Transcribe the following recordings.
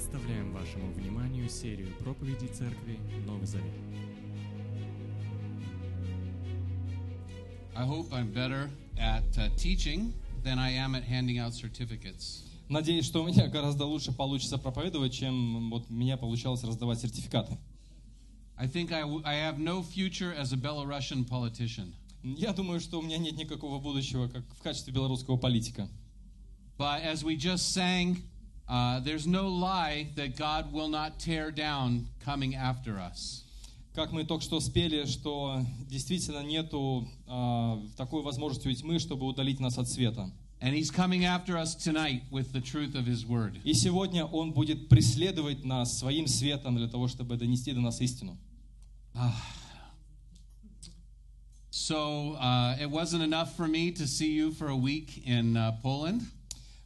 Представляем вашему вниманию серию проповедей Церкви Новый Завет. I hope I'm better at uh, teaching than I am at handing out certificates. Надеюсь, что у меня гораздо лучше получится проповедовать, чем вот меня получалось раздавать сертификаты. I think I, I have no future as a Belarusian politician. Я думаю, что у меня нет никакого будущего как в качестве белорусского политика. But as we just sang, uh, there's no lie that God will not tear down coming after us. Как мы только что спели, что действительно нету а, такой возможности у тьмы, чтобы удалить нас от света. And He's coming after us tonight with the truth of His Word. И сегодня Он будет преследовать нас своим светом для того, чтобы донести до нас истину. So uh, it wasn't enough for me to see you for a week in uh, Poland.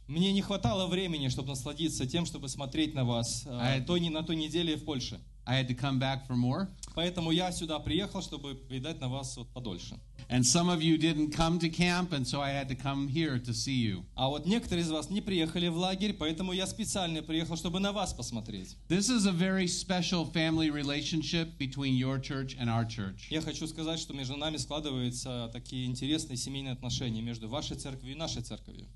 Мне не хватало времени, чтобы насладиться тем, чтобы смотреть на вас а, А той, на той неделе в Польше. I had to come back for more. Поэтому я сюда приехал, чтобы повидать на вас вот подольше. And some of you didn't come to camp, and so I had to come here to see you. А вот некоторые из вас не приехали в лагерь, поэтому я специально приехал, чтобы на вас посмотреть. This is a very special family relationship between your church and our church. Я хочу сказать, что между нами складываются такие интересные семейные отношения между вашей церковью и нашей церковью.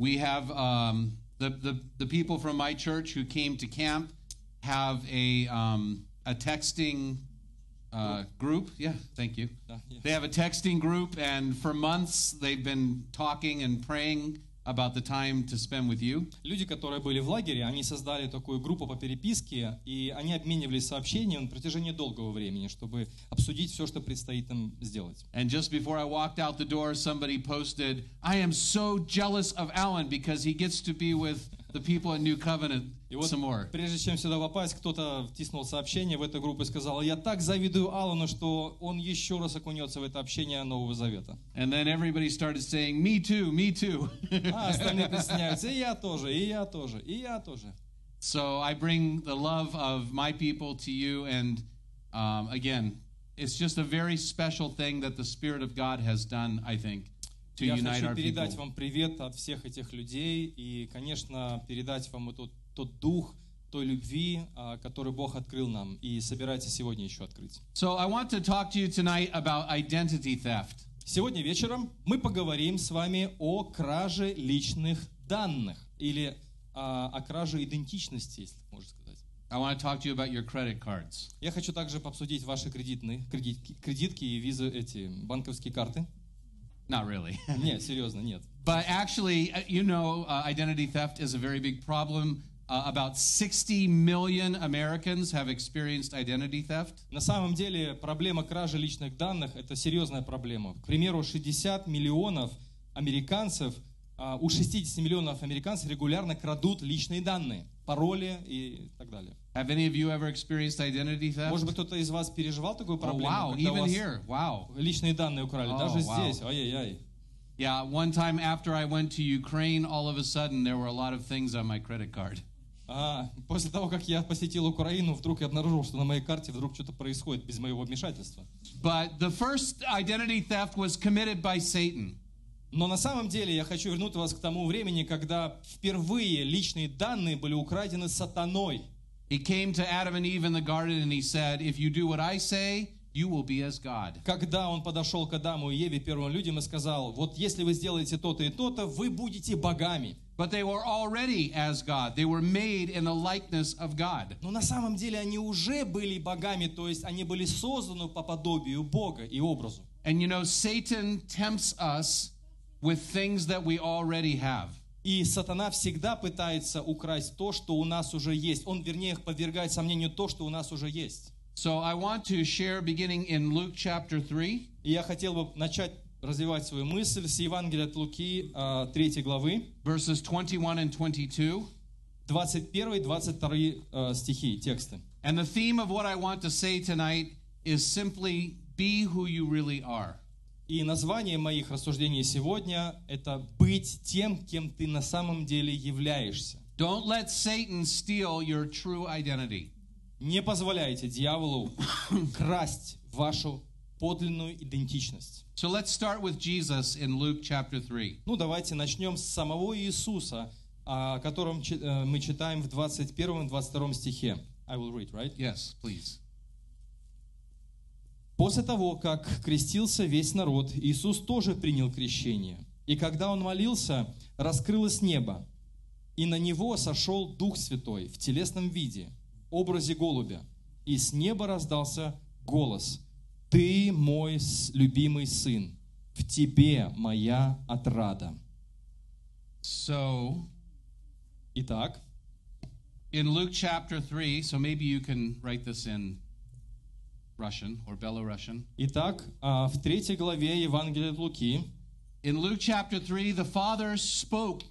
We have um, the, the, the people from my church who came to camp have a, um, a texting uh, group. Yeah, thank you. Uh, they have a texting group, and for months they've been talking and praying about the time to spend with you. Люди, которые были в лагере, они создали такую группу по переписке, и они обменивались сообщениями на протяжении долгого времени, чтобы обсудить все, что предстоит им сделать. And just before I walked out the door, somebody posted, I am so jealous of Alan because he gets to be with the people at New Covenant И вот прежде чем сюда попасть, кто-то втиснул сообщение в эту группу и сказал, я так завидую Аллану, что он еще раз окунется в это общение Нового Завета. And then everybody started saying, Me too, me too. А остальные присоединяются, и я тоже, и я тоже, и я тоже. so I bring the love of my people to you. And um, again, it's just a very special thing that the Spirit of God has done, I think, to Я unite хочу our передать people. вам привет от всех этих людей и, конечно, передать вам вот тот, дух той любви, а, который Бог открыл нам и собирается сегодня еще открыть. So I want to talk to you tonight about identity theft. Сегодня вечером мы поговорим с вами о краже личных данных или а, о краже идентичности, если можно сказать. I want to talk to you about your credit cards. Я хочу также обсудить ваши кредитные, кредитки, кредитки и визы, эти банковские карты. Not really. Нет, серьезно, нет. But actually, uh, you know, uh, identity theft is a very big problem. Uh, about 60 million Americans have experienced identity theft. На самом деле проблема кражи личных данных – это серьезная проблема. К примеру, 60 миллионов американцев, а, у 60 миллионов американцев регулярно крадут личные данные, пароли и так далее. Have any of you ever experienced identity theft? Может быть, кто-то из вас переживал такую oh, проблему, wow, когда у even вас here. Wow. личные данные украли, Oh, даже wow. здесь, ай-яй-яй. Yeah, one time after I went to Ukraine, all of a sudden there were a lot of things on my credit card. А, после того, как я посетил Украину, вдруг я обнаружил, что на моей карте вдруг что-то происходит без моего вмешательства. But the first identity theft was committed by Satan. Но на самом деле я хочу вернуть вас к тому времени, когда впервые личные данные были украдены сатаной. He came to Adam and Eve in the garden and he said, If you do what I say, you will be as God. Когда он подошел к Адаму и Еве, первым людям, и сказал, вот если вы сделаете то-то и то-то, вы будете богами. But they were already as God. They were made in the likeness of God. Но на самом деле они уже были богами, то есть они были созданы по подобию Бога и образу. And you know, Satan tempts us with things that we already have. И сатана всегда пытается украсть то, что у нас уже есть. Он, вернее, подвергает сомнению то, что у нас уже есть. So I want to share beginning in Luke chapter 3, И я хотел бы начать развивать свою мысль с Евангелия от Луки, а, 3 главы, verses 21 and 22. 21-22 э, стихи, тексты. And the theme of what I want to say tonight is simply be who you really are. И название моих рассуждений сегодня – это «быть тем, кем ты на самом деле являешься». Don't let Satan steal your true identity. Не позволяйте дьяволу красть вашу подлинную идентичность. So let's start with Jesus in Luke chapter 3. Ну, давайте начнем с самого Иисуса, о котором э, мы читаем в 21-22 стихе. I will read, right? Yes, please. После того, как крестился весь народ, Иисус тоже принял крещение. И когда он молился, раскрылось небо, и на него сошел Дух Святой в телесном виде, образе голубя. И с неба раздался голос. «Ты мой любимый сын, в тебе моя отрада». So, Итак, in Luke chapter 3, so maybe you can write this in Russian or Belarusian. итак, а, в третьей главе Евангелия от Луки, In Luke chapter 3, the Father spoke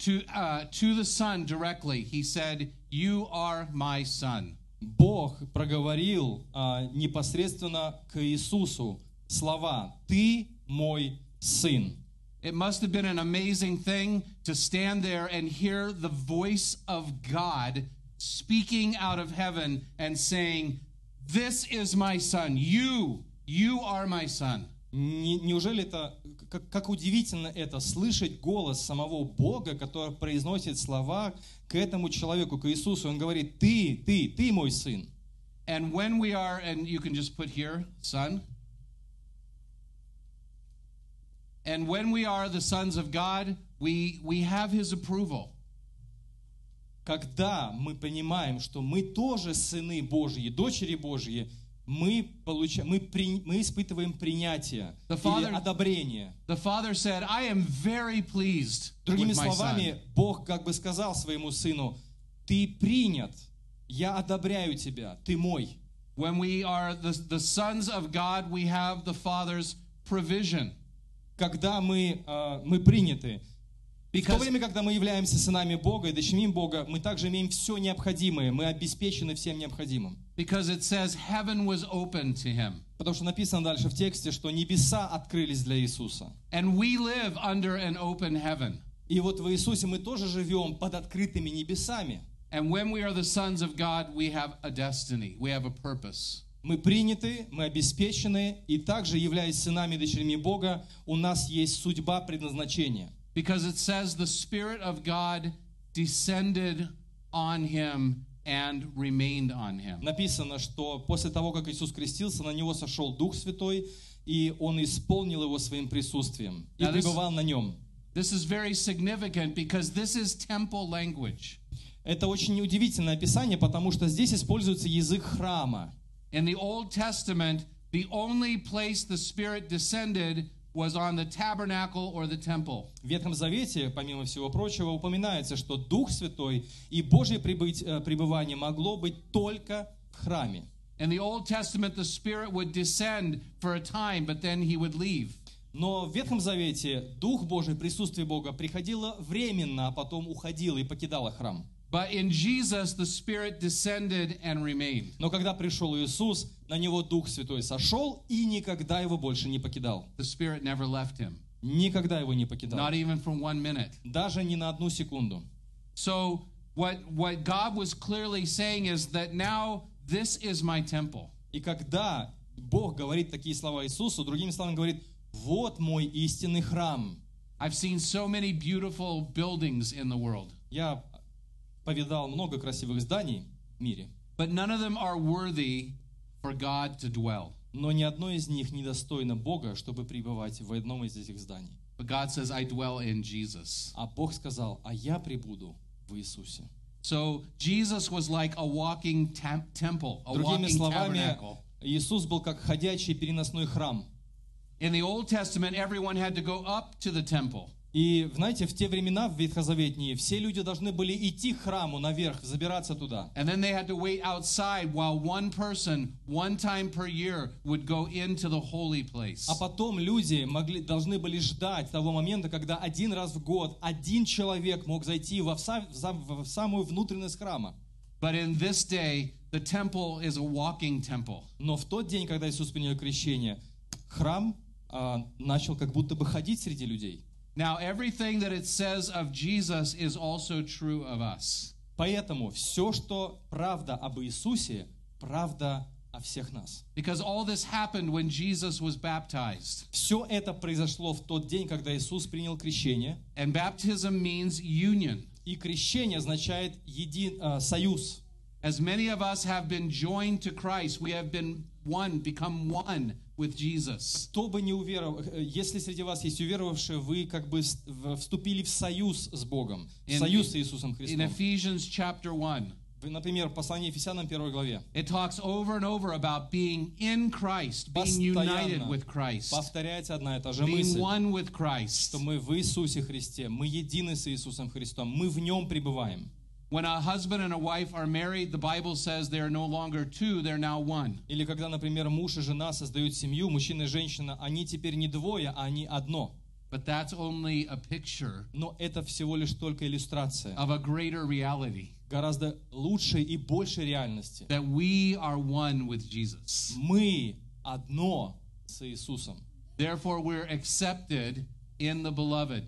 to, uh, to the Son directly. He said, You are my Son. Бог проговорил а, непосредственно к Иисусу слова «Ты мой сын». It must have been an amazing thing to stand there and hear the voice of God speaking out of heaven and saying, This is my Son. You, you are my Son. Не- Неужели это, как, как удивительно это, слышать голос самого Бога, который произносит слова к этому человеку, к Иисусу. Он говорит, ты, ты, ты мой сын. And when we are, and you can just put here, Son. And when we are the sons of God, we, we have His approval. Когда мы понимаем, что мы тоже сыны Божьи, дочери Божьи, мы, получаем, мы, при- мы испытываем принятие The или Father- одобрение. The Father said, I am very pleased Другими словами. Бог как бы сказал своему сыну, ты принят, я одобряю тебя, ты мой. When we are the, the sons of God, we have the Father's provision. Когда мы, а, мы приняты, в то время, когда мы являемся сынами Бога и дочерьми Бога, мы также имеем все необходимое, мы обеспечены всем необходимым. because it says heaven was open to him. Потому что написано дальше в тексте, что небеса открылись для Иисуса. And we live under an open heaven. И вот в Иисусе мы тоже живем под открытыми небесами. And when we are the sons of God, we have a destiny, we have a purpose. Мы приняты, мы обеспечены, и также, являясь сынами и дочерьми Бога, у нас есть судьба предназначения. Because it says the Spirit of God descended on him and remained on him. Написано, что после того, как Иисус крестился, на него сошел Дух Святой, и он исполнил его своим присутствием и Now this- пребывал на нем. This is very significant because this is temple language. Это очень удивительное описание, потому что здесь используется язык храма. In the Old Testament, the only place the Spirit descended was on the tabernacle or the temple. В Ветхом Завете, помимо всего прочего, упоминается, что Дух Святой и Божье прибыть- э, пребывание могло быть только в храме. In the Old Testament, the Spirit would descend for a time, but then he would leave. Но в Ветхом Завете Дух Божий, присутствие Бога приходило временно, а потом уходило и покидало храм. But in Jesus, the Spirit descended and remained. Но когда пришел Иисус, на него Дух Святой сошел и никогда его больше не покидал. The Spirit never left him, Никогда его не покидал. not even for one minute. Даже не на одну секунду. So, what, what God was clearly saying is that now this is my temple. И когда Бог говорит такие слова Иисусу, другими словами говорит, вот мой истинный храм. I've seen so many beautiful buildings in the world, Я повидал много красивых зданий в мире, but none of them are worthy for God to dwell. но ни одно из них не достойно Бога, чтобы пребывать в одном из этих зданий. But God says, I dwell in Jesus. А Бог сказал, а я пребуду в Иисусе. So Jesus was like a walking tem- temple, a Другими walking словами, tabernacle. Иисус был как ходячий переносной храм. In the Old Testament, everyone had to go up to the temple. И, знаете, в те времена, в Ветхозаветние, все люди должны были идти к храму наверх, забираться туда. And then they had to wait outside while one person, one time per year, would go into the holy place. А потом люди могли, должны были ждать того момента, когда один раз в год один человек мог зайти во в за- в самую внутренность храма. But in this day, the temple is a walking temple. Но в тот день, когда Иисус принял крещение, храм а, начал как будто бы ходить среди людей. Now, everything that it says of Jesus is also true of us. Поэтому все, что правда об Иисусе, правда о всех нас. Because all this happened when Jesus was baptized. Все это произошло в тот день, когда Иисус принял крещение. And baptism means union. И крещение означает един, а, союз. As many of us have been joined to Christ, we have been one, become one with Jesus. Кто бы не уверовал, э, если среди вас есть уверовавшие, вы как бы вступили в союз с Богом, In- союз с Иисусом In Христом. Ephesians chapter 1, Вы, Например, послание Ефесянам 1 главе. it talks over and over about being in Christ, being united with Christ, повторяется одна и та же being мысль, one with Christ. что мы в Иисусе Христе, мы едины с Иисусом Христом, мы в Нем пребываем. When a husband and a wife are married, the Bible says they are no longer two, they're now one. Или когда, например, муж и жена создают семью, мужчина и женщина, они теперь не двое, а они одно. But that's only a picture Но это всего лишь только иллюстрация of a greater reality гораздо лучшей и большей реальности. that we are one with Jesus. Мы одно с Иисусом. Therefore, we're accepted in the beloved.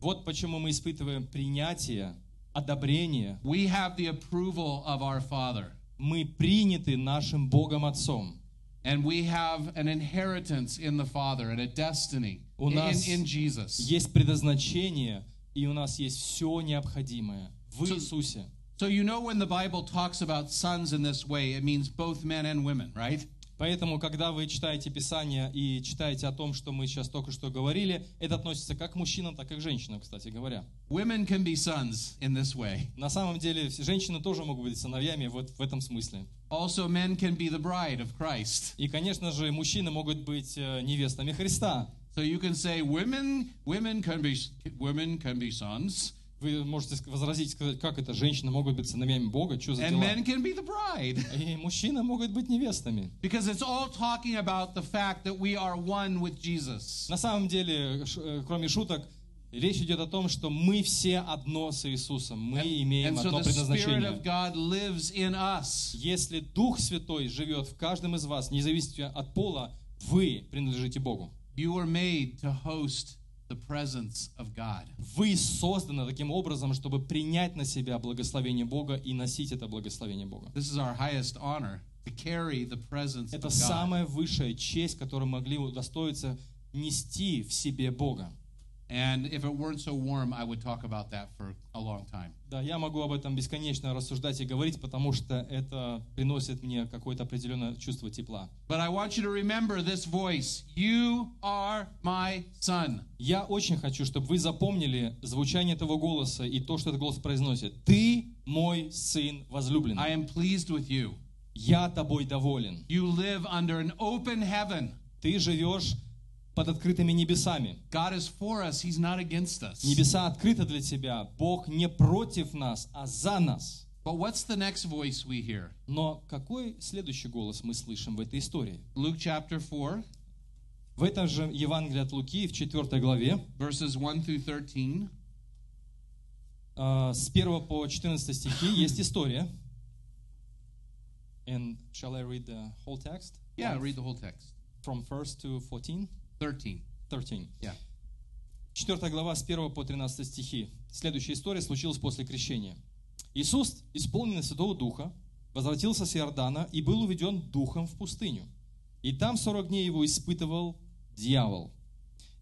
Вот почему мы испытываем принятие, одобрение. We have the approval of our Father, Мы приняты нашим Богом Отцом. and we have an inheritance in the Father and a destiny У in, нас in Jesus. Есть предназначение, и у нас есть все необходимое в So- Иисусе. So, you know, when the Bible talks about sons in this way, it means both men and women, right? Поэтому, когда вы читаете Писание и читаете о том, что мы сейчас только что говорили, это относится как к мужчинам, так и к женщинам, кстати говоря. Women can be sons in this way. На самом деле, женщины тоже могут быть сыновьями вот в этом смысле. Also, men can be the bride of Christ. И, конечно же, мужчины могут быть э, невестами Христа. So you can say women, women can be women can be sons, Вы можете возразить, сказать, как это, женщины могут быть сыновьями Бога, что за and дела? men can be the bride. И мужчины могут быть невестами. Because it's all talking about the fact that we are one with Jesus. На самом деле, э, кроме шуток, речь идет о том, что мы все одно с Иисусом. Мы имеем And одно предназначение. Если Дух Святой живет в каждом из вас, независимо от пола, вы принадлежите Богу. You were made to host the presence of God. Вы созданы таким образом, чтобы принять на себя благословение Бога и носить это благословение Бога. This is our highest honor to carry the presence Это самая высшая честь, которую могли удостоиться нести в себе Бога. And if it weren't so warm, I would talk about that for a long time. Да, я могу об этом бесконечно рассуждать и говорить, потому что это приносит мне какое-то определенное чувство тепла. But I want you to remember this voice You are my son. Я очень хочу, чтобы вы запомнили звучание этого голоса и то, что этот голос произносит. Ты мой сын возлюбленный. I am pleased with you. Я тобой доволен. You live under an open heaven. Ты живешь под открытыми небесами. God is for us, He's not against us. Небеса открыты для тебя. Бог не против нас, а за нас. But what's the next voice we hear? Но какой следующий голос мы слышим в этой истории? Luke chapter 4, В этом же Евангелии от Луки, в 4 главе, verses 1 through 13. э, с 1 по 14 стихи есть история. And shall I read the whole text? Yeah, read the whole text. From 1 to 14? 13. 13. Yeah. 4 глава с 1 по 13 стихи. Следующая история случилась после крещения. Иисус, исполненный Святого Духа, возвратился с Иордана и был уведен Духом в пустыню. И там 40 дней его испытывал дьявол.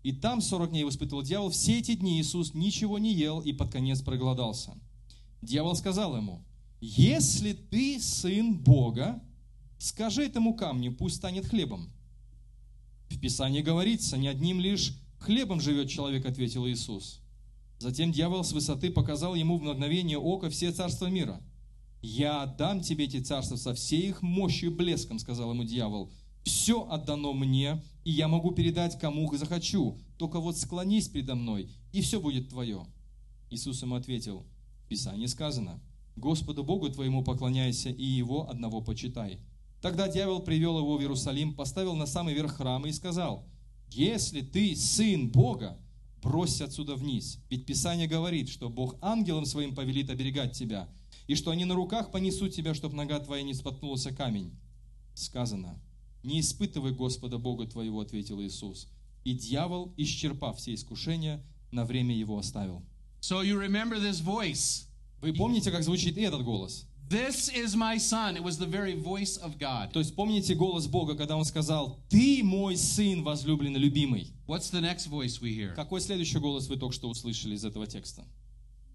И там 40 дней его испытывал дьявол. Все эти дни Иисус ничего не ел и под конец проголодался. Дьявол сказал ему, если ты сын Бога, скажи этому камню, пусть станет хлебом. В Писании говорится, не одним лишь хлебом живет человек, ответил Иисус. Затем дьявол с высоты показал ему в мгновение ока все царства мира. «Я отдам тебе эти царства со всей их мощью и блеском», сказал ему дьявол. «Все отдано мне, и я могу передать кому захочу. Только вот склонись предо мной, и все будет твое». Иисус ему ответил, в Писании сказано, «Господу Богу твоему поклоняйся, и Его одного почитай». Тогда дьявол привел его в Иерусалим, поставил на самый верх храма и сказал, «Если ты сын Бога, бросься отсюда вниз, ведь Писание говорит, что Бог ангелом своим повелит оберегать тебя, и что они на руках понесут тебя, чтоб нога твоя не споткнулась о камень». Сказано, «Не испытывай Господа Бога твоего», — ответил Иисус. И дьявол, исчерпав все искушения, на время его оставил. So you remember this voice. Вы помните, как звучит этот голос? This is my son. It was the very voice of God. То есть помните голос Бога, когда Он сказал, «Ты мой сын, возлюбленный, любимый». What's the next voice we hear? Какой следующий голос вы только что услышали из этого текста?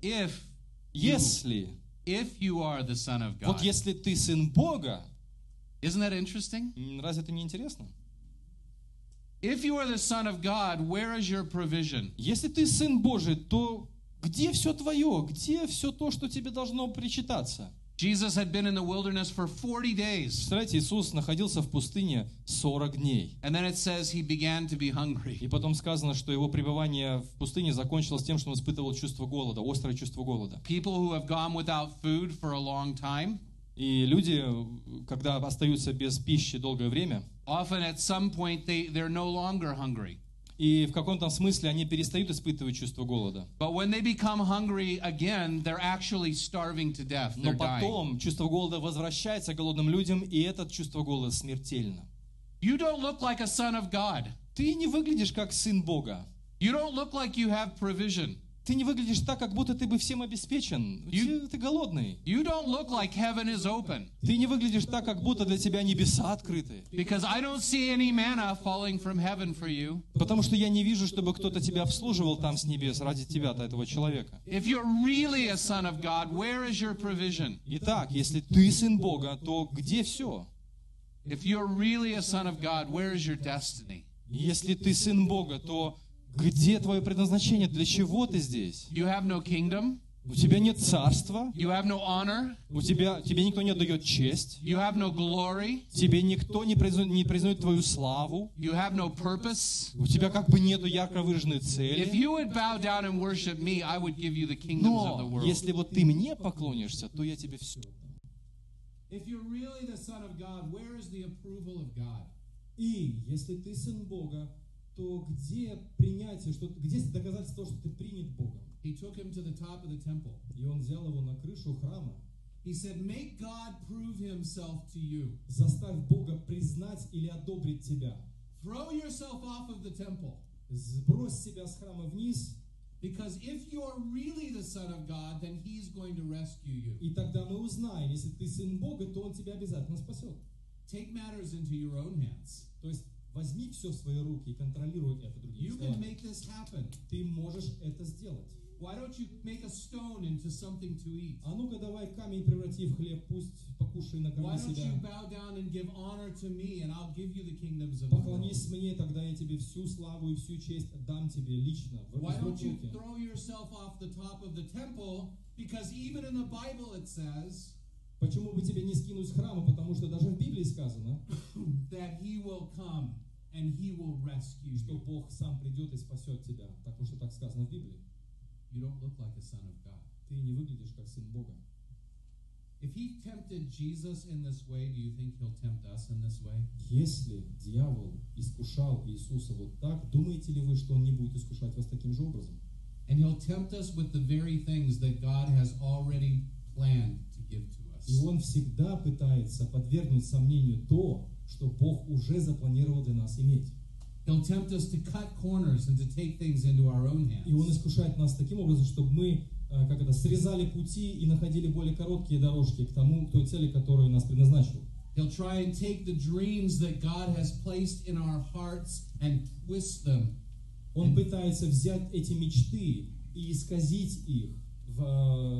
If Если, if you are the Son of God. вот если ты сын Бога, Isn't that interesting? разве это не интересно? If you are the Son of God, where is your provision? Если ты сын Божий, то где все твое? Где все то, что тебе должно причитаться? Jesus had been in the wilderness for 40 days. Представляете, Иисус находился в пустыне 40 дней. And then it says he began to be И hungry. потом сказано, что его пребывание в пустыне закончилось тем, что он испытывал чувство голода, острое чувство голода. People who have gone without food for a long time, И люди, когда остаются без пищи долгое время, often at some point they, they're no longer hungry. И в каком-то смысле они перестают испытывать чувство голода. But when they become hungry again, they're actually starving to death. Но They're dying. потом чувство голода возвращается к голодным людям, и это чувство голода смертельно. You don't look like a son of God. Ты не выглядишь как сын Бога. You don't look like you have provision. Ты не выглядишь так, как будто ты бы всем обеспечен. You- Ты, ты голодный. You don't look like heaven is open. Ты не выглядишь так, как будто для тебя небеса открыты. Because I don't see any manna falling from heaven for you. Потому что я не вижу, чтобы кто-то тебя обслуживал там с небес ради тебя-то, этого человека. If you're really a son of God, where is your provision? Итак, если ты сын Бога, то где все? If you're really a son of God, where is your destiny? Если ты сын Бога, то где твое предназначение? Для чего ты здесь? You have no kingdom. У тебя нет царства, You have no honor. у тебя, тебе никто не отдает честь, You have no glory. тебе никто не признает, не признает твою славу, You have no purpose. у тебя как бы нету ярко выраженной If цели. you would bow down and worship me, I would give you the kingdoms of the Но world. если вот ты мне поклонишься, то я тебе все. If you're really the Son of God, where is the approval of God? И если ты сын Бога, то где принятие, что, где доказательство того, что ты принят Богом? He took him to the top of the temple. И он взял его на крышу храма. He said, Make God prove himself to you. Заставь Бога признать или одобрить тебя. Throw yourself off of the temple. Сбрось себя с храма вниз, Because if you're really the Son of God, then he's going to rescue you. и тогда мы узнаем, если ты сын Бога, то он тебя обязательно спасет. Take matters into your own hands. То есть возьми все в свои руки и контролируй это другими You can словами. make this happen. Ты можешь это сделать. Why don't you make a stone into something to eat? А ну-ка давай камень преврати в хлеб, пусть покушай на Why don't себя. you bow down and give honor to me, and I'll give you the kingdoms of the world? Поклонись мне, тогда я тебе всю славу и всю честь дам тебе лично, Why don't you throw yourself off the top of the temple? Because even in the Bible it says Почему бы тебе не скинуть с храма? Потому что даже в Библии сказано, that he will come and he will rescue что you. Бог сам придет и спасет тебя. Потому что так сказано в Библии. You don't look like a son of God. Ты не выглядишь как сын Бога. If he tempted Jesus in this way, do you think he'll tempt us in this way? Если дьявол искушал Иисуса вот так, думаете ли вы, что он не будет искушать вас таким же образом? And he'll tempt us with the very things that God has already planned to give to И us. он всегда пытается подвергнуть сомнению то, что Бог уже запланировал для нас иметь. He'll tempt us to cut corners and to take things into our own И он hands. искушает нас таким образом, чтобы мы э, как это, срезали пути и находили более короткие дорожки к тому, к той цели, которую нас предназначил. He'll try and take the dreams that God has placed in our hearts and twist them Он пытается взять эти мечты и исказить их в,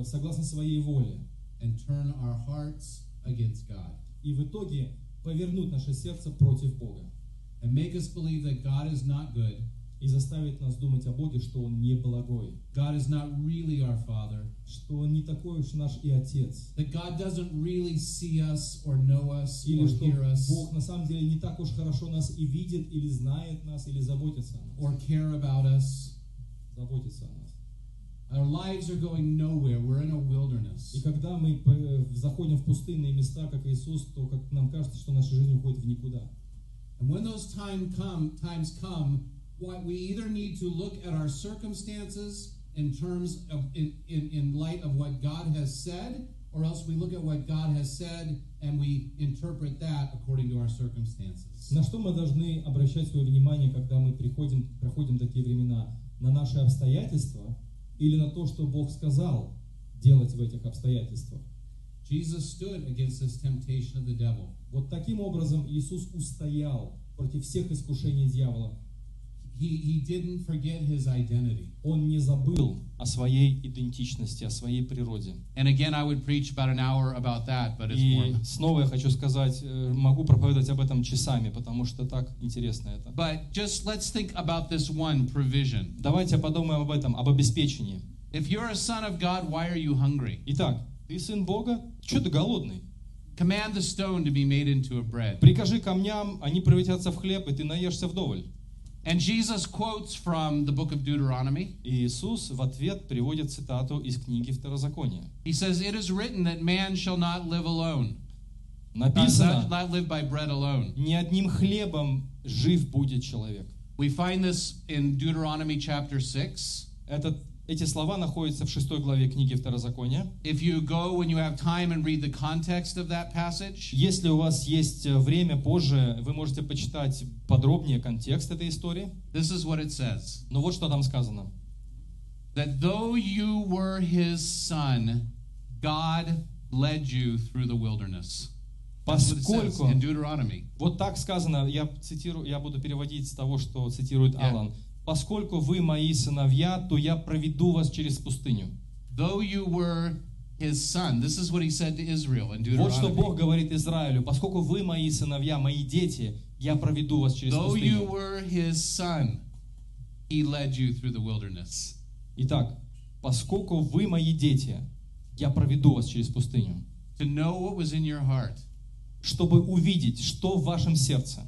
э, согласно своей воле. and turn our hearts against God И в итоге повернуть наше сердце против Бога. and make us believe that God is not good, И заставить нас думать о Боге, что Он не благой. God is not really our Father, Что Он не такой уж наш и Отец. that God doesn't really see us or know us Или or что hear us Бог на самом деле не так уж хорошо нас и видит, или знает нас, или заботится о нас. or care about us. Заботится о нас. Our lives are going nowhere. We're in a wilderness. И когда мы э, заходим в пустынные места, как Иисус, то как нам кажется, что наша жизнь уходит в никуда. And when those time come, times come, what we either need to look at our circumstances in terms of in, in, in light of what God has said, or else we look at what God has said and we interpret that according to our circumstances. На что мы должны обращать свое внимание, когда мы приходим, проходим такие времена? На наши обстоятельства или на то, что Бог сказал делать в этих обстоятельствах? Jesus stood against this temptation of the devil. Вот таким образом Иисус устоял против всех искушений дьявола. He, he didn't forget his identity. Он не забыл о своей идентичности, о своей природе. And again, I would preach about an hour about that, but it's more. И снова я хочу сказать, э, могу проповедовать об этом часами, потому что так интересно это. But just let's think about this one provision. Давайте подумаем об этом, об обеспечении. If you're a son of God, why are you hungry? Итак, ты сын Бога, что ты голодный? Command the stone to be made into a bread. Прикажи камням, они превратятся в хлеб, и ты наешься вдоволь. And Jesus quotes from the book of Deuteronomy. И Иисус в ответ приводит цитату из книги Второзакония. He says, It is written that man shall not live alone, not, Написано, not live by bread alone. не одним хлебом жив будет человек. We find this in Deuteronomy chapter 6. Этот, эти слова находятся в шестой главе книги Второзакония. If you go when you have time and read the context of that passage, Если у вас есть э, время позже, вы можете почитать подробнее контекст этой истории. this is what it says Но вот что там сказано. that though you were his son, God led you through the wilderness. Поскольку in Deuteronomy. Вот так сказано, я цитирую, я буду переводить с того, что цитирует Yeah. Поскольку вы мои сыновья, то я проведу вас через пустыню. Though you were his son, this is what he said to Israel in Вот что Бог Deuteronomy. говорит Израилю. Поскольку вы мои сыновья, мои дети, я проведу вас через Though you пустыню. were his son, he led you through the wilderness. Итак, поскольку вы мои дети, я проведу вас через пустыню. To know what was in your heart, Чтобы увидеть, что в вашем сердце.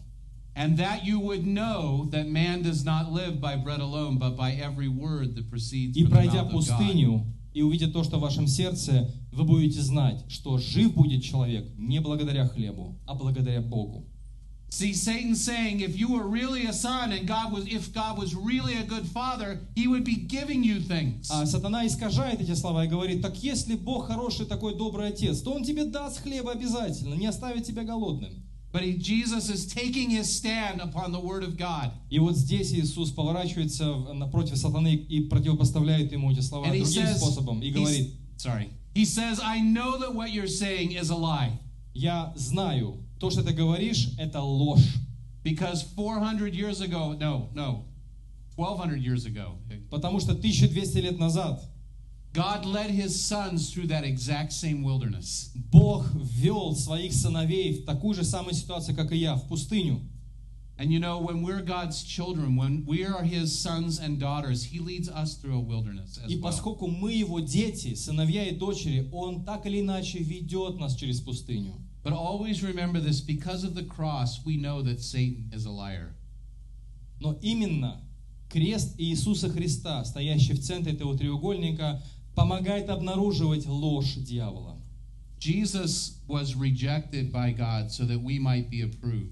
And that you would know that man does not live by bread alone, but by every word that proceeds И from the пройдя mouth of God. пустыню и увидя то, что в вашем сердце, вы будете знать, что жив будет человек не благодаря хлебу, а благодаря Богу. See, Satan's saying if you were really a son and God was if God was really a good father, he would be giving you things. А сатана искажает эти слова и говорит, так если Бог хороший такой добрый отец, то Он тебе даст хлеба обязательно, не оставит тебя голодным. But he, Jesus is taking his stand upon the word of God. И вот здесь Иисус поворачивается в- напротив сатаны и противопоставляет ему эти слова And he другим says, способом и he's- говорит, sorry. He says, I know that what you're saying is a lie. я знаю, то, что ты говоришь, это ложь. Because 400 years ago, no, no, 1200 years ago, Потому что 1200 лет назад God led his sons through that exact same wilderness. Бог ввел своих сыновей в такую же самую ситуацию, как и я, в пустыню. And you know, when we're God's children, when we are his sons and daughters, he leads us through a wilderness as И well. поскольку мы его дети, сыновья и дочери, он так или иначе ведет нас через пустыню. But always remember this because of the cross, we know that Satan is a liar. Но именно крест Иисуса Христа, стоящий в центре этого треугольника, помогает обнаруживать ложь дьявола. Jesus was rejected by God so that we might be approved.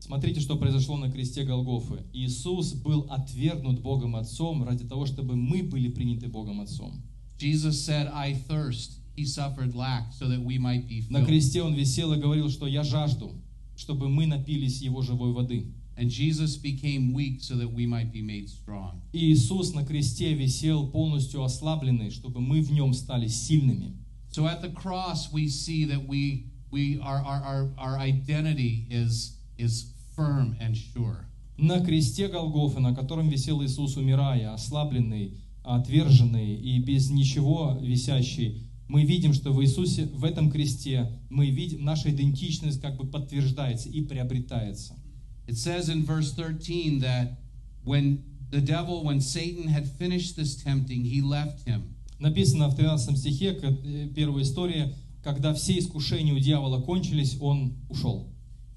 Смотрите, что произошло на кресте Голгофы. Иисус был отвергнут Богом Отцом ради того, чтобы мы были приняты Богом Отцом. Jesus said, I thirst. He suffered lack so that we might be На filled. кресте Он висел и говорил, что «Я жажду», чтобы мы напились Его живой воды. And Jesus became weak so that we might be made strong. И Иисус на кресте висел полностью ослабленный, чтобы мы в Нем стали сильными. So at the cross, we see that we, we our, our, our identity is, is firm and sure. На кресте Голгофы, на котором висел Иисус, умирая, ослабленный, отверженный и без ничего висящий, мы видим, что в Иисусе, в этом кресте, мы видим, наша идентичность как бы подтверждается и приобретается. It says in verse 13 that when the devil, when Satan had finished this tempting, he left him. Написано в 13 стихе, э, первая история, когда все искушения у дьявола кончились, он ушел.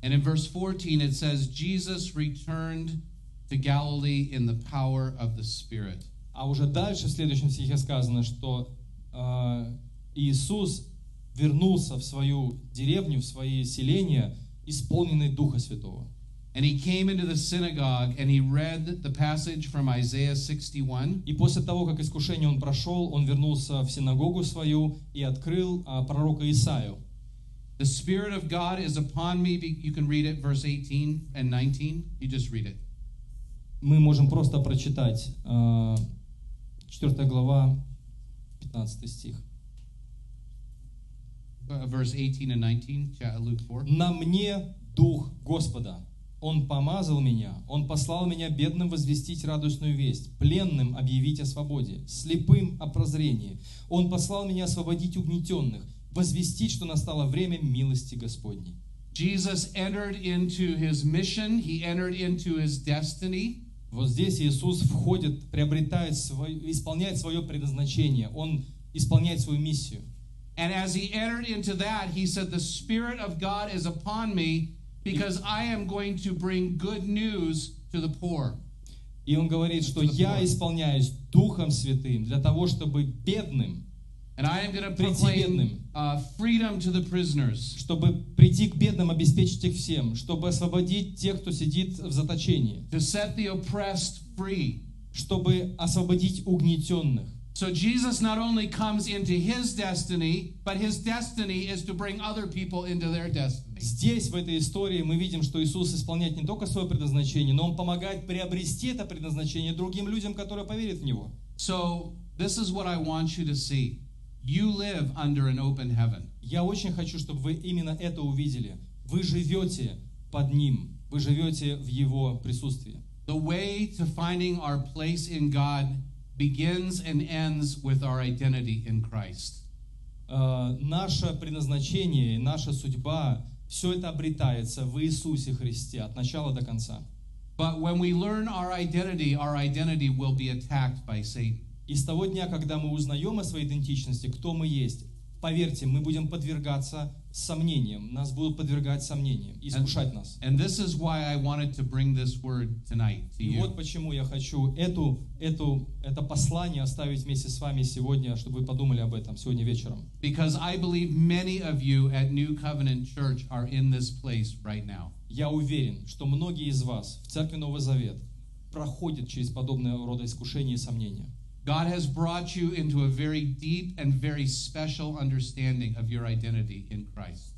And in verse 14, it says, Jesus returned to Galilee in the power of the Spirit. А уже дальше в следующем стихе сказано, что э, Иисус вернулся в свою деревню, в свои селения, исполненный Духа Святого. And he came into the synagogue and he read the passage from Isaiah 61. И после того, как искушение он прошел, он вернулся в синагогу свою и открыл а, пророка Исаию. The Spirit of God is upon me. You can read it, verse 18 and 19. You just read it. Мы можем просто прочитать а, 4 глава, 15 стих. Uh, verse 18 and 19, cha- Luke 4. «На мне Дух Господа, Он помазал меня, Он послал меня бедным возвестить радостную весть, пленным объявить о свободе, слепым о прозрении. Он послал меня освободить угнетенных, возвестить, что настало время милости Господней. Jesus entered into his mission, he entered into his destiny. Вот здесь Иисус входит, приобретает свое, исполняет свое предназначение, Он исполняет свою миссию. And as he entered into that, he said, The Spirit of God is upon me because I am going to bring good news to the poor. И Он говорит, что я исполняюсь Духом Святым для того, чтобы бедным, And I am going to Прийти proclaim бедным. uh, freedom to the prisoners, чтобы прийти к бедным, обеспечить их всем, чтобы освободить тех, кто сидит в заточении, to set the oppressed free. чтобы освободить угнетенных. So Jesus not only comes into his destiny, but his destiny is to bring other people into their destiny. Здесь, в этой истории, мы видим, что Иисус исполняет не только свое предназначение, но Он помогает приобрести это предназначение другим людям, которые поверят в Него. So this is what I want you to see. You live under an open heaven. Я очень хочу, чтобы вы именно это увидели. Вы живете под Ним, вы живете в Его присутствии. The way to finding our place in God begins and ends with our identity in Christ. Э, наше предназначение, наша судьба, все это обретается в Иисусе Христе от начала до конца. But when we learn our identity, our identity will be attacked by Satan. И с того дня, когда мы узнаем о своей идентичности, кто мы есть, поверьте, мы будем подвергаться сомнениям, нас будут подвергать сомнениям, искушать нас. And this is why I wanted to bring this word tonight to И you. вот почему я хочу эту, эту, это послание оставить вместе с вами сегодня, чтобы вы подумали об этом сегодня вечером. Because I believe many of you at New Covenant Church are in this place right now. Я уверен, что многие из вас в Церкви Новый Завет проходят через подобного рода искушения и сомнения. God has brought you into a very deep and very special understanding of your identity in Christ.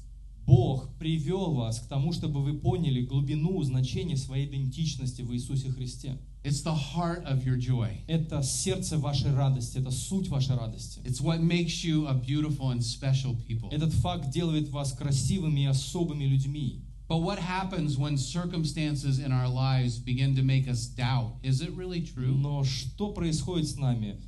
Бог привел вас к тому, чтобы вы поняли глубину значения своей идентичности в Иисусе Христе. It's the heart of your joy. Это сердце вашей радости, это суть вашей радости. It's what makes you a beautiful and special people. Этот факт делает вас красивыми и особыми людьми. But what happens when circumstances in our lives begin to make us doubt? Is it really true? Но что происходит с нами?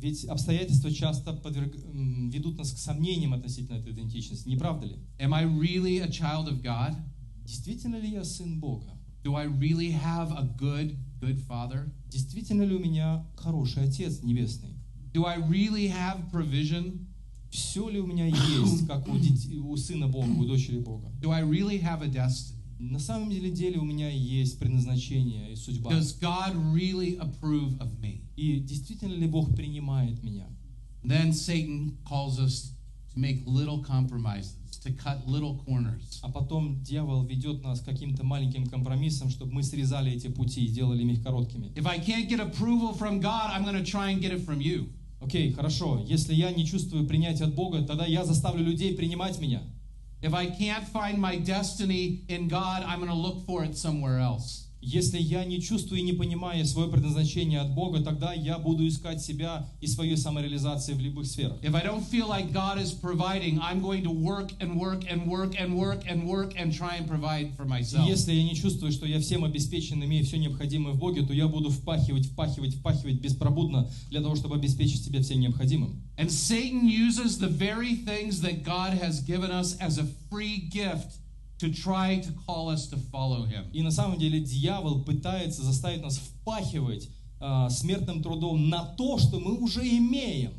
Ведь обстоятельства часто подверг- м, ведут нас к сомнениям относительно этой идентичности, не правда ли? Am I really a child of God? Действительно ли я сын Бога? Do I really have a good, good father? Действительно ли у меня хороший Отец Небесный? Do I really have provision? Все ли у меня есть, как у, детей- у сына Бога, у дочери Бога? Do I really have a destiny? На самом деле, деле у меня есть предназначение и судьба. Does God really approve of me? И действительно ли Бог принимает меня? Then Satan calls us to make little compromises, to cut little corners. А потом дьявол ведет нас к каким-то маленьким компромиссам, чтобы мы срезали эти пути и делали их короткими. If I can't get approval from God, I'm going to try and get it from you. Окей, хорошо. Если я не чувствую принятия от Бога, тогда я заставлю людей принимать меня. If I can't find my destiny in God, I'm going to look for it somewhere else. Если я не чувствую и не понимаю свое предназначение от Бога, тогда я буду искать себя и свою самореализацию в любых сферах. If I don't feel like God is providing, I'm going to work and work and work and work and work and try and provide for myself. если я не чувствую, что я всем обеспечен, имею все необходимое в Боге, то я буду впахивать, впахивать, впахивать беспробудно для того, чтобы обеспечить себя всем необходимым. And Satan uses the very things that God has given us as a free gift to try to call us to follow him. И на самом деле дьявол пытается заставить нас впахивать а, смертным трудом на то, что мы уже имеем.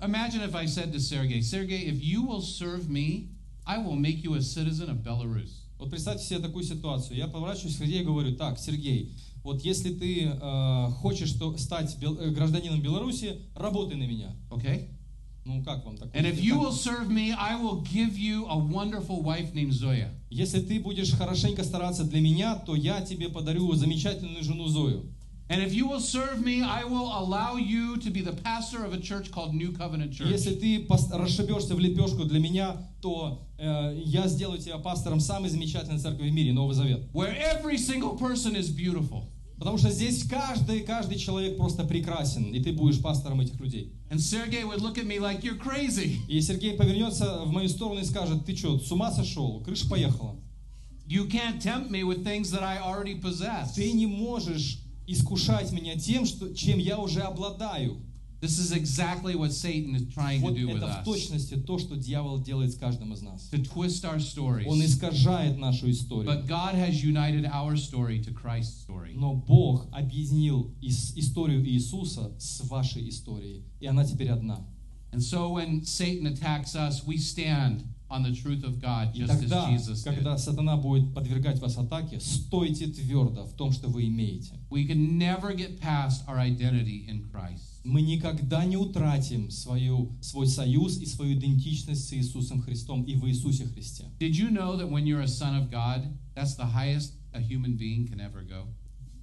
Imagine if I said to Sergey, Sergey, if you will serve me, I will make you a citizen of Belarus. Вот представьте себе такую ситуацию. Я поворачиваюсь к Сергею и говорю, так, Сергей, вот если ты э, хочешь что, стать бел- э, гражданином Беларуси, работай на меня. Okay? Ну, как вам такое? And if you Так. will serve me, I will give you a wonderful wife named Zoya. Если ты будешь хорошенько стараться для меня, то я тебе подарю замечательную жену Зою. And if you will serve me, I will allow you to be the pastor of a church called New Covenant И Church. Если ты пос- расшибешься в лепешку для меня, то э, я сделаю тебя пастором самой замечательной церкви в мире, Новый Завет. Where every single person is beautiful. Потому что здесь каждый, каждый человек просто прекрасен, и ты будешь пастором этих людей. And Sergey would look at me like, You're crazy. И Сергей повернется в мою сторону и скажет, ты что, с ума сошел? Крыша поехала. You can't tempt me with things that I already possess. Ты не можешь искушать меня тем, что, чем я уже обладаю. This is exactly what Satan is trying to Вот do with это в us. точности то, что дьявол делает с каждым из нас. To twist our Он stories. искажает нашу историю. But God has united our story to Christ's story. Но Бог объединил ис- историю Иисуса с вашей историей, и она теперь одна. And so when Satan attacks us, we stand on the truth of God, И just as тогда, Jesus did. когда сатана будет подвергать вас атаке, стойте твердо в том, что вы имеете. We can never get past our identity in Christ. Мы никогда не утратим свою, свой союз и свою идентичность с Иисусом Христом и в Иисусе Христе. Did you know that when you're a son of God, that's the highest a human being can ever go?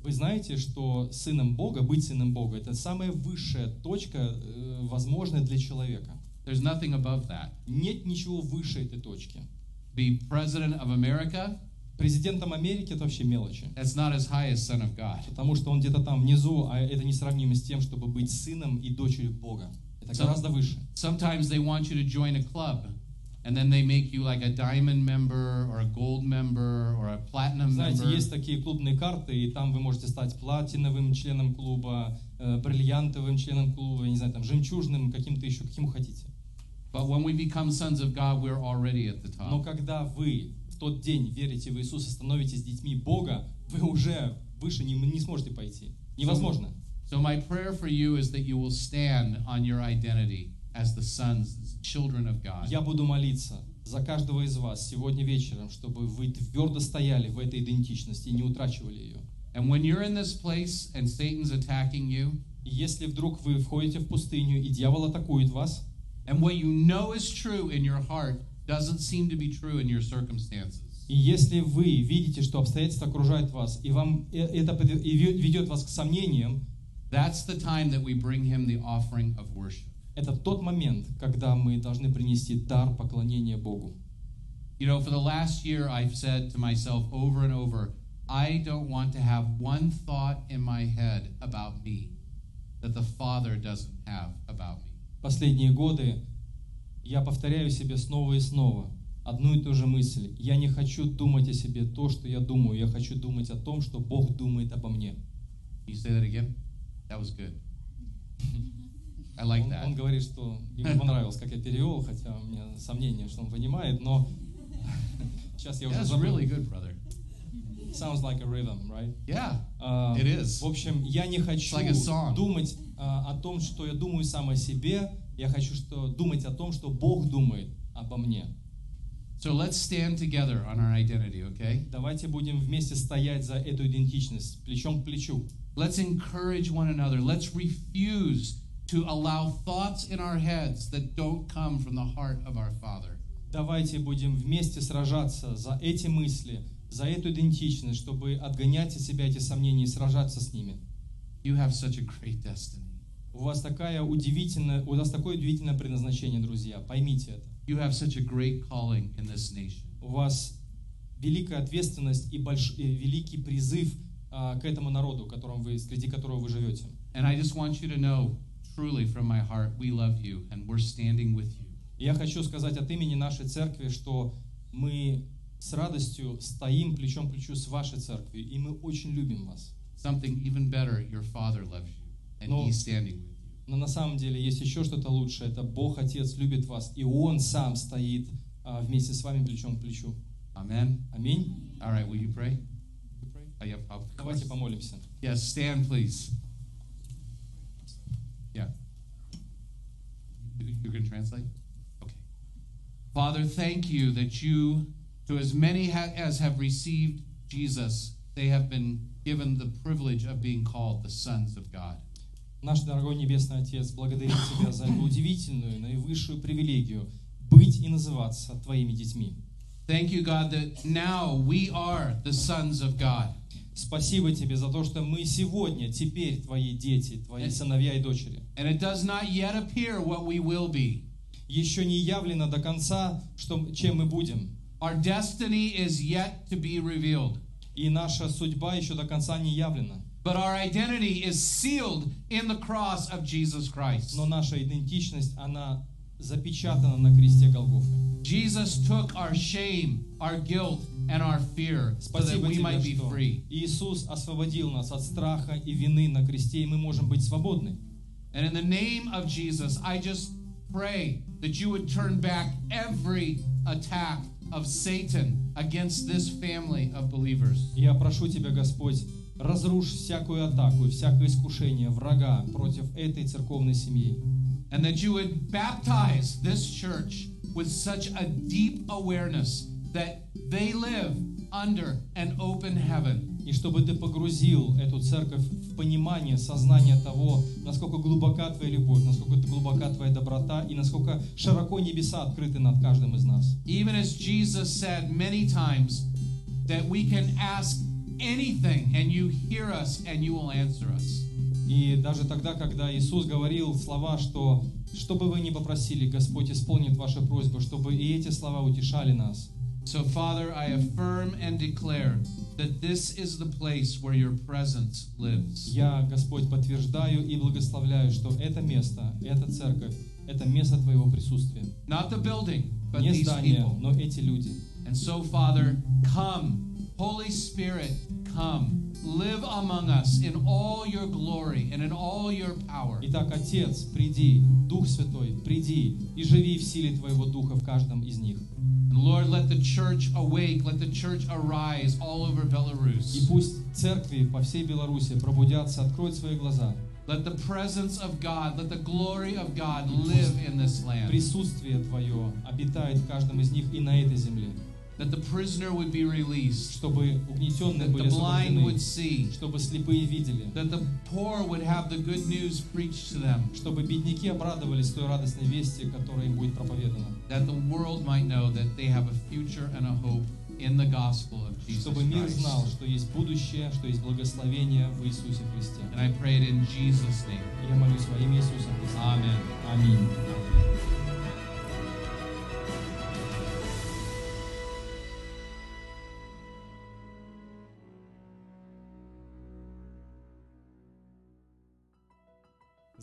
Вы знаете, что сыном Бога, быть сыном Бога, это самая высшая точка, э, возможная для человека. There's nothing above that. Нет ничего выше этой точки. Be president of America, Президентом Америки это вообще мелочи. that's not as high as son of God. Потому что он где-то там внизу, а это несравнимо с тем, чтобы быть сыном и дочерью Бога. Это Сам- гораздо выше. Sometimes they want you to join a club, and then they make you like a diamond member or a gold member or a platinum Знаете, member. есть такие клубные карты, и там вы можете стать платиновым членом клуба, э, бриллиантовым членом клуба, не знаю, там жемчужным, каким-то еще, каким хотите. But when we become sons of God, we're already at the Но top. когда вы в тот день верите в Иисуса, становитесь детьми Бога, вы уже выше не, не сможете пойти. Невозможно. So my prayer for you is that you will stand on your identity as the sons, children of God. Я буду молиться за каждого из вас сегодня вечером, чтобы вы твердо стояли в этой идентичности и не утрачивали ее. And when you're in this place and Satan's attacking you, если вдруг вы входите в пустыню, и дьявол атакует вас, and what you know is true in your heart doesn't seem to be true in your circumstances, и если вы видите, что обстоятельства окружают вас, и вам э- это под- и ве- ведет вас к сомнениям, that's the time that we bring him the offering of worship. это тот момент, когда мы должны принести дар поклонения Богу. You know, for the last year, I've said to myself over and over, I don't want to have one thought in my head about me that the Father doesn't have about me. Последние годы я повторяю себе снова и снова одну и ту же мысль. Я не хочу думать о себе то, что я думаю. Я хочу думать о том, что Бог думает обо мне. Can you say that again? That was good. I like он, that. он говорит, что ему понравилось, как я перевел, хотя у меня сомнения, что он понимает, но сейчас я уже That's забыл. really good, brother. Sounds like a rhythm, right? Yeah, А, it is. В общем, я не хочу like думать а, о том, что я думаю сам о себе. Я хочу что, думать о том, что Бог думает обо мне. So let's stand together on our identity, okay? Давайте будем вместе стоять за эту идентичность, плечом к плечу. Let's encourage one another. Let's refuse to allow thoughts in our heads that don't come from the heart of our Father. Давайте будем вместе сражаться за эти мысли, за эту идентичность, чтобы отгонять от себя эти сомнения и сражаться с ними. You have such a great destiny. У вас такая удивительная, у вас такое удивительное предназначение, друзья. Поймите это. You have such a great calling in this nation. У вас великая ответственность и, больш... и великий призыв а, к этому народу, которым вы, среди которого вы живете. And I just want you to know, truly from my heart, we love you and we're standing with you. И Я хочу сказать от имени нашей церкви, что мы с радостью стоим плечом к плечу с вашей церковью, и мы очень любим вас. Something even better, your Father loves you and No. He's standing with you. Но на самом деле есть еще что-то лучше. Это Бог Отец любит вас, и Он сам стоит а, вместе с вами плечом к плечу. Amen. Аминь. All right, will you pray? Uh, yeah, of course. Давайте помолимся. Yes, stand, please. Yeah. You, you can translate? Okay. Father, thank you that you, to as many ha- as have received Jesus, they have been given the privilege of being called the sons of God. Наш дорогой Небесный Отец, благодарим Тебя за эту удивительную, наивысшую привилегию быть и называться Твоими детьми. Thank you, God, that now we are the sons of God. Спасибо Тебе за то, что мы сегодня, теперь Твои дети, Твои сыновья и дочери. And it does not yet appear what we will be. Еще не явлено до конца, что, чем мы будем. Our destiny is yet to be revealed. И наша судьба еще до конца не явлена. But our identity is sealed in the cross of Jesus Christ. Но наша идентичность, она запечатано на кресте Голгофы. Jesus took our shame, our guilt, and our fear so that Спасибо we тебе, might be что free. Иисус освободил нас от страха и вины на кресте, и мы можем быть свободны. And in the name of Jesus, I just pray that you would turn back every attack of Satan against this family of believers. И Я прошу Тебя, Господь, разрушь всякую атаку и всякое искушение врага против этой церковной семьи. And that you would baptize this church with such a deep awareness that they live under an open heaven. И чтобы Ты погрузил эту церковь в понимание, сознание того, насколько глубока Твоя любовь, насколько глубока Твоя доброта и насколько широко небеса открыты над каждым из нас. Even as Jesus said many times that we can ask anything and you hear us and you will answer us. И даже тогда, когда Иисус говорил слова, что что бы вы ни попросили, Господь исполнит ваши просьбы, чтобы и эти слова утешали нас. So, Father, I affirm and declare that this is the place where your presence lives. Я, Господь, подтверждаю и благословляю, что это место, эта церковь, это место Твоего присутствия. Not the building, but Не these здание, people. но эти люди. And so, Father, come. Holy Spirit, come. Live among us in all your glory and in all your power. Итак, Отец, приди, Дух Святой, приди и живи в силе Твоего Духа в каждом из них. And Lord, let the church awake, let the church arise all over И Belarus. пусть церкви по всей Беларуси пробудятся, откроют свои глаза. Let the presence of God, let the glory of God live in this land. Присутствие Твое обитает в каждом из них и на этой земле. That the prisoner would be released, Чтобы угнетенные that были the blind would освобождены, see, чтобы слепые видели, that the poor would have the good news preached to them, чтобы бедняки обрадовались той радостной вести, которая им будет проповедана. that the world might know that they have a future and a hope in the gospel of Jesus Чтобы мир Christ. знал, что есть будущее, что есть благословение в Иисусе Христе. And I pray it in Jesus' name. И Я молюсь во имя Иисуса Христа. Amen. Аминь.